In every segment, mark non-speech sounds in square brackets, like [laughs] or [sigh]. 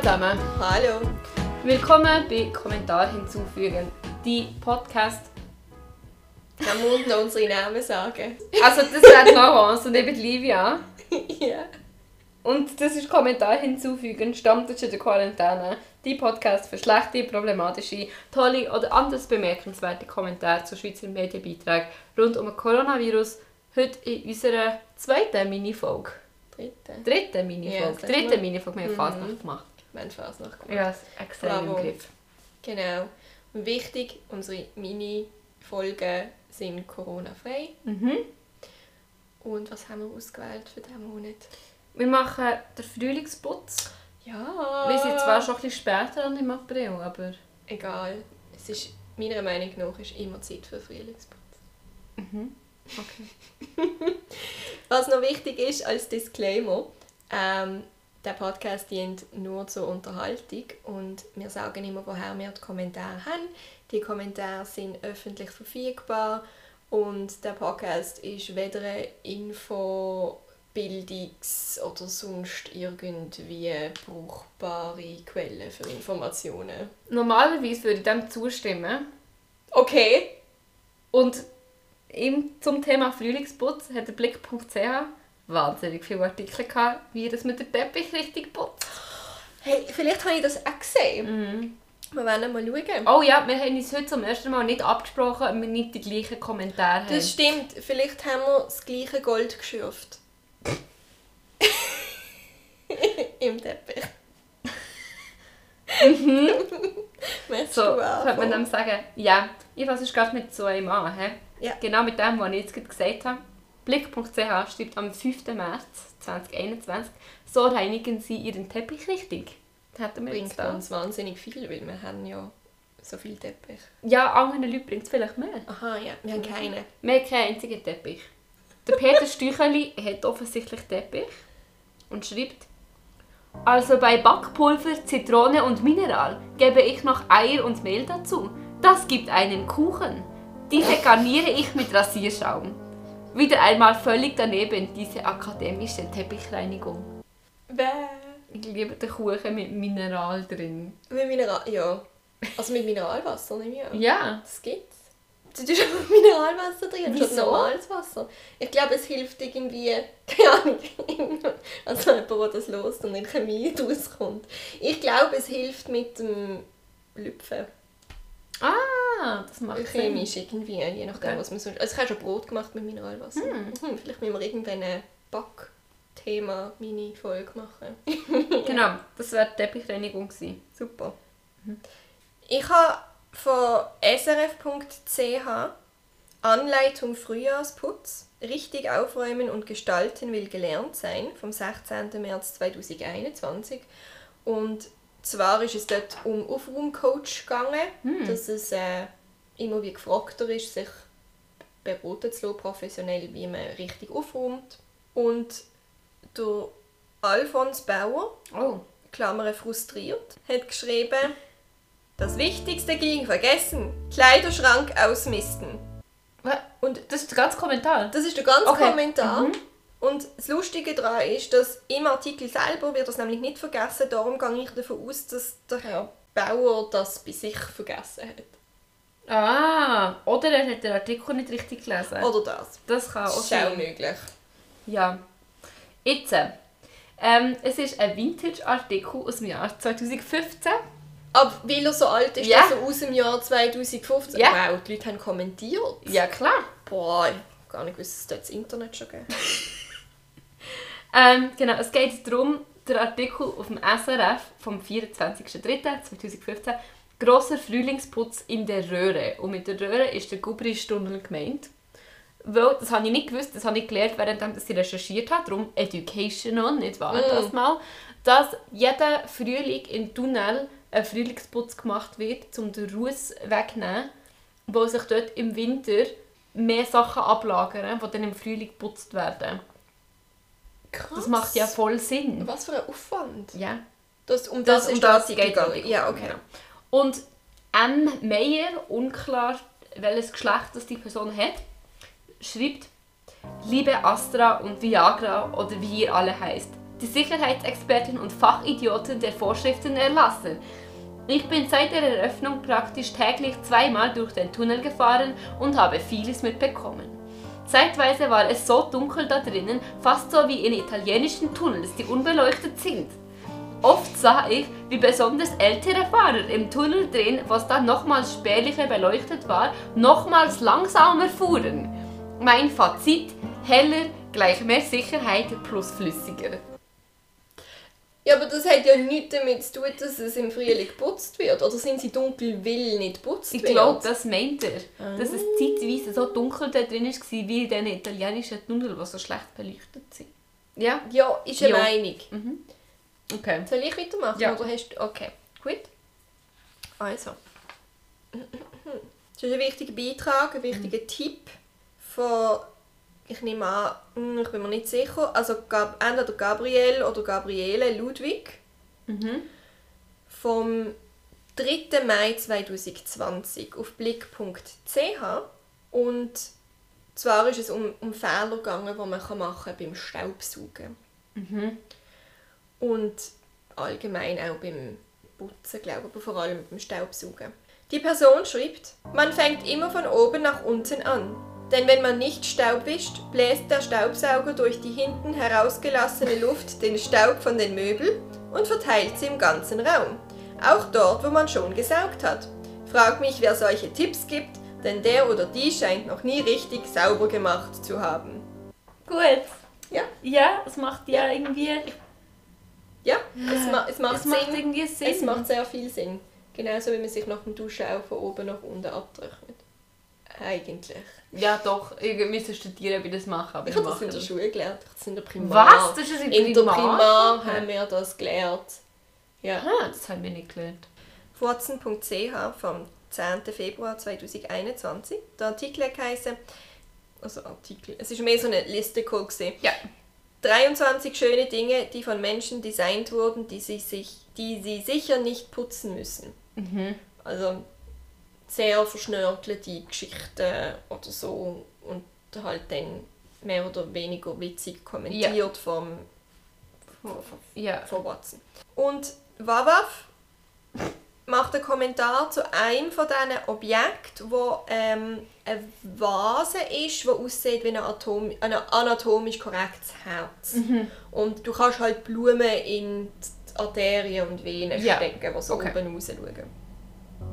zusammen. Hallo. Willkommen bei Kommentar hinzufügen. Die Podcast. Dann muss noch unsere Namen sagen. Also das wäre Laurence und eben Livia. [laughs] ja. Und das ist Kommentar hinzufügen, Stammtisch in der Quarantäne. Die Podcast für schlechte, problematische, tolle oder anders bemerkenswerte Kommentare zu Schweizer Medienbeiträgen rund um Coronavirus. Heute in unserer zweiten Minifolge. Dritte. Dritte Ja, Minifolge. sag Dritte. Minifolge. Wir haben Mhm. Fasnacht gemacht. Mein Fasnacht gemacht. Ja, extrem im. Griff. Genau. Und wichtig, unsere Mini-Folgen sind Corona-frei. Mhm. Und was haben wir ausgewählt für diesen Monat? Wir machen den Frühlingsputz. Ja. Wir sind zwar schon ein bisschen später an im April, aber... Egal. Es ist, meiner Meinung nach ist immer Zeit für Frühlingsputz. Mhm. Okay. [laughs] Was noch wichtig ist als Disclaimer, ähm, der Podcast dient nur zur Unterhaltung und wir sagen immer, woher wir die Kommentare haben. Die Kommentare sind öffentlich verfügbar und der Podcast ist weder eine Info, Bildungs- oder sonst irgendwie brauchbare Quelle für Informationen. Normalerweise würde ich dem zustimmen. Okay. Und im, zum Thema Frühlingsputz hat der Blick.ch wahnsinnig viele Artikel gehabt, wie das mit dem Teppich richtig putzt. Hey, vielleicht habe ich das auch gesehen. Mhm. Wir werden mal schauen. Oh ja, wir haben uns heute zum ersten Mal nicht abgesprochen, ob wir nicht die gleichen Kommentare haben. Das stimmt. Vielleicht haben wir das gleiche Gold geschürft. [laughs] Im Teppich. [laughs] Möchtest so, könnte man dann sagen, ja, ich fasse es gerade mit so einem an. He? Ja. Genau mit dem, was ich jetzt gerade gesagt habe. Blick.ch schreibt am 5. März 2021, so reinigen Sie Ihren Teppich richtig. Das hätten wir bringt jetzt da. uns wahnsinnig viel, weil wir haben ja so viel Teppich. Ja, anderen Leuten bringt es vielleicht mehr. Aha, ja. Wir haben keine. Wir haben keinen einzigen Teppich. Der Peter Stücheli hat offensichtlich Teppich und schreibt Also bei Backpulver, Zitrone und Mineral gebe ich noch Eier und Mehl dazu. Das gibt einen Kuchen. Diese garniere ich mit Rasierschaum. Wieder einmal völlig daneben diese akademische Teppichreinigung. Bäh. Ich liebe den Kuchen mit Mineral drin. Mit Mineral... Ja. Also mit Mineralwasser nehme ich an. Ja. Das gibt's. Du tust einfach Mineralwasser drin, Wieso? normales Wasser. Ich glaube, es hilft irgendwie, [laughs] keine Ahnung, also jemand, der das lost und in Chemie [laughs] rauskommt. Ich glaube, es hilft mit dem Lüpfen. Ah, das macht Sinn. Chemisch irgendwie, je nachdem, Okay. was man sonst... Also ich habe schon Brot gemacht mit Mineralwasser. Hm, vielleicht müssen wir irgendwann eine Backthema-Mini-Folge machen. [laughs] Genau, das wäre die Teppichreinigung gewesen. Super. Ich habe von srf.ch Anleitung Frühjahrsputz. Richtig aufräumen und gestalten will gelernt sein vom 16. März 2021. Und zwar ist es dort um Aufraumcoach gegangen, dass es äh, immer wie gefragter ist, sich beraten zu lassen, professionell, wie man richtig aufräumt. Und der Alfons Bauer, Oh. Klammer frustriert, hat geschrieben, das Wichtigste ging vergessen, Kleiderschrank ausmisten. Und Das ist der ganze Kommentar. das ist der ganze Okay. Kommentar. Mhm. Und das Lustige daran ist, dass im Artikel selber wird das nämlich nicht vergessen, darum gehe ich davon aus, dass der Herr Bauer das bei sich vergessen hat. Ah, oder er hat den Artikel nicht richtig gelesen. Oder das. Das kann auch Das ist auch sein. möglich. Ja. Jetzt. äh, Ähm, es ist ein Vintage-Artikel aus dem Jahr 2015. Aber weil er so alt ist, dass er aus dem Jahr 2015... Ja. Wow, die Leute haben kommentiert. Ja, klar. Boah, ich gar nicht gewusst, dass es das Internet schon gibt. [laughs] Ähm, genau, es geht darum, der Artikel auf dem SRF vom 24.03.2015 «Grosser Frühlingsputz in der Röhre». Und mit der Röhre ist der Gubristunnel gemeint. Weil, das habe ich nicht gewusst, das habe ich gelernt, während ich recherchiert habe, darum Educational, nicht wahr, Mm. das mal, dass jeden Frühling im Tunnel ein Frühlingsputz gemacht wird, um den Ruß wegzunehmen, wo sich dort im Winter mehr Sachen ablagern, die dann im Frühling geputzt werden. Krass. Das macht ja voll Sinn. Was für ein Aufwand. Ja. Das, um Das, das, um ist das Artikel geht gegangen. Ja, okay. Genau. Und M. Meyer, unklar welches Geschlecht das die Person hat, schreibt, Liebe Astra und Viagra oder wie ihr alle heißt, die Sicherheitsexperten und Fachidioten der Vorschriften erlassen. Ich bin seit der Eröffnung praktisch täglich zweimal durch den Tunnel gefahren und habe vieles mitbekommen. Zeitweise war es so dunkel da drinnen, fast so wie in italienischen Tunnels, die unbeleuchtet sind. Oft sah ich, wie besonders ältere Fahrer im Tunnel drin, was dann nochmals spärlicher beleuchtet war, nochmals langsamer fuhren. Mein Fazit, heller gleich mehr Sicherheit plus flüssiger. Ja, aber das hat ja nichts damit zu tun, dass es im Frühling geputzt wird. Oder sind sie dunkel, weil nicht geputzt Ich wird? glaube, das meint er. Dass es zeitweise so dunkel da drin war, wie in diesen italienischen Tunnel, die so schlecht beleuchtet sind. Ja? Ja, ist eine Ja. Meinung. Okay. Soll ich weitermachen? Ja. Oder hast du... Okay, gut. Also. Das ist ein wichtiger Beitrag, ein wichtiger Mhm. Tipp von... Ich nehme an, hm, ich bin mir nicht sicher, also Gab entweder Gabriel oder Gabriele Ludwig Mhm. vom 3. Mai 2020 auf blick.ch und zwar ist es um, um Fehler gegangen, die man kann machen beim Staubsaugen. Mhm. Und allgemein auch beim Putzen, glaube ich, aber vor allem beim Staubsaugen. Die Person schreibt, man fängt immer von oben nach unten an. Denn wenn man nicht Staub wischt, bläst der Staubsauger durch die hinten herausgelassene Luft den Staub von den Möbeln und verteilt sie im ganzen Raum. Auch dort, wo man schon gesaugt hat. Frag mich, wer solche Tipps gibt, denn der oder die scheint noch nie richtig sauber gemacht zu haben. Gut. Ja, Ja, es macht ja irgendwie... ja, es, ma es macht es macht Sinn. irgendwie Sinn. Es macht sehr viel Sinn. Genauso wie man sich nach dem Duschen auch von oben nach unten abtrocknet. Eigentlich. Ja, doch. Ich müsste studieren, wie das machen. Aber Ich ich habe das in der. Schule gelernt. Das in der Primar. Was? Das ist in in der Primar? Primar haben wir das gelernt. Ja. Ah, das haben wir nicht gelernt. Watson.ch vom 10. Februar 2021. Der Artikel heisst, also Artikel, es ist mehr so eine Liste gewesen. Ja. 23 schöne Dinge, die von Menschen designt wurden, die sie, sich, die sie sicher nicht putzen müssen. Mhm. Also sehr verschnörkelte Geschichten oder so und halt dann mehr oder weniger witzig kommentiert vom, vom, vom, Ja. von Watson. Und Wawaf macht einen Kommentar zu einem von diesen Objekten, wo ähm, eine Vase ist, die aussieht wie ein, Atom ein anatomisch korrektes Herz. Und du kannst halt Blumen in die Arterien und Venen Ja. stecken, die so Okay. oben raus schauen.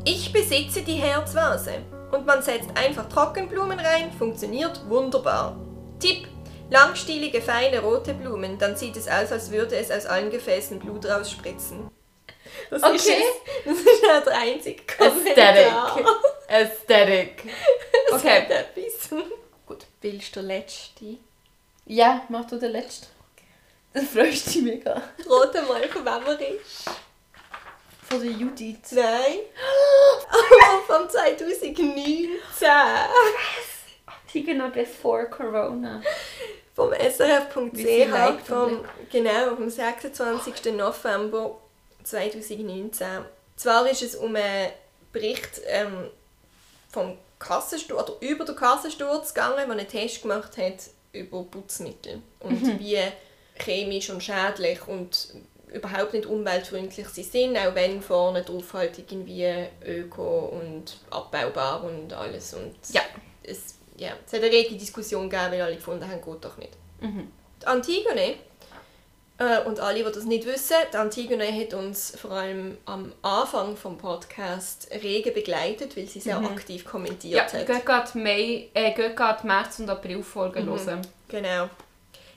Ich besitze die Herzvase und man setzt einfach Trockenblumen rein, funktioniert wunderbar. Tipp: Langstielige, feine rote Blumen, dann sieht es aus, als würde es aus allen Gefäßen Blut rausspritzen. Das ist, Okay. es. [laughs] das ist ja der einzige Aesthetic. Kommentar. Aesthetic. [laughs] Das Okay. etwas. Gut. Willst du der Letzte? Ja, mach du den letzten. Dann freust du dich mega. Rate mal, von wem er ist. Von der Judith. Nein. Aber [gasps] [laughs] vom 2019. Sie noch before Corona. vom srf.ch liked vom, genau, vom 26. November 2019. Zwar ist es um einen Bericht ähm, vom Kassensturz, oder über den Kassensturz gegangen, der einen Test gemacht hat über Putzmittel und wie chemisch und schädlich und überhaupt nicht umweltfreundlich sie sind, auch wenn vorne drauf halt irgendwie öko und abbaubar und alles und Ja. es, ja, es hat eine rege Diskussion gegeben, weil alle gefunden haben, geht doch nicht. Die Antigone, äh, und alle, die das nicht wissen, die Antigone hat uns vor allem am Anfang vom Podcast rege begleitet, weil sie sehr aktiv Ja, kommentiert hat. geht gerade Mai, äh, geht März und April Folgen hören. Genau.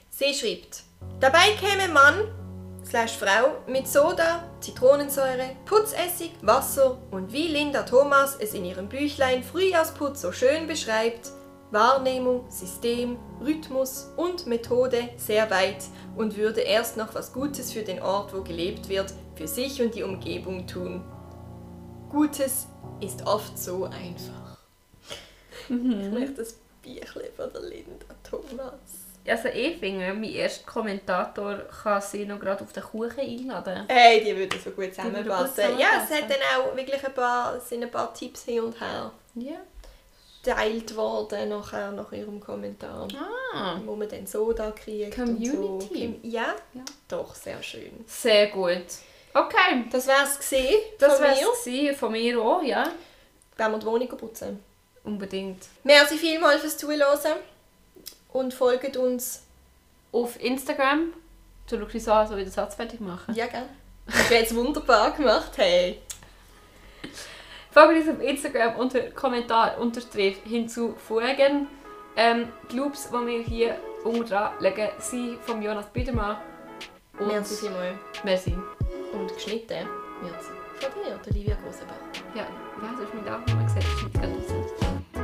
Sie schreibt, dabei käme slash Frau mit Soda, Zitronensäure, Putzessig, Wasser und wie Linda Thomas es in ihrem Büchlein Frühjahrsputz so schön beschreibt, Wahrnehmung, System, Rhythmus und Methode sehr weit und würde erst noch was Gutes für den Ort, wo gelebt wird, für sich und die Umgebung tun. Gutes ist oft so einfach. Ich möchte das Büchlein von der Linda Thomas. Also ich finde, mein erster Kommentator kann sie noch gerade auf den Kuchen einladen. Hey, die würden so gut zusammenpassen. Ja, es hat dann auch wirklich ein paar, sind ein paar Tipps hin und her. Ja. geteilt worden nachher, nach ihrem Kommentar. Ah, Wo man dann so da kriegt. Community. So. Ja, Ja. doch, sehr schön. sehr gut. Okay, Das wär's gesehen das wäre mir. von mir auch, ja. Wenn wir die Wohnung putzen. Unbedingt. Merci vielmals fürs Zuhören und folgt uns. Auf Instagram. Du schaust so an, so wie den Satz fertig machen. Ja, gell? Hast du jetzt wunderbar gemacht, hey. Folgt uns auf Instagram unter Kommentar unterstrich hinzufügen. Ähm, die Loops, die wir hier unten dran legen, sind von Jonas Biedermann. Und Merci vielmals. Merci. Und geschnitten wird von dir, der Livia Grosenbach. Ja, was hast du mit Nachnamen gesagt? Das ist nicht ganz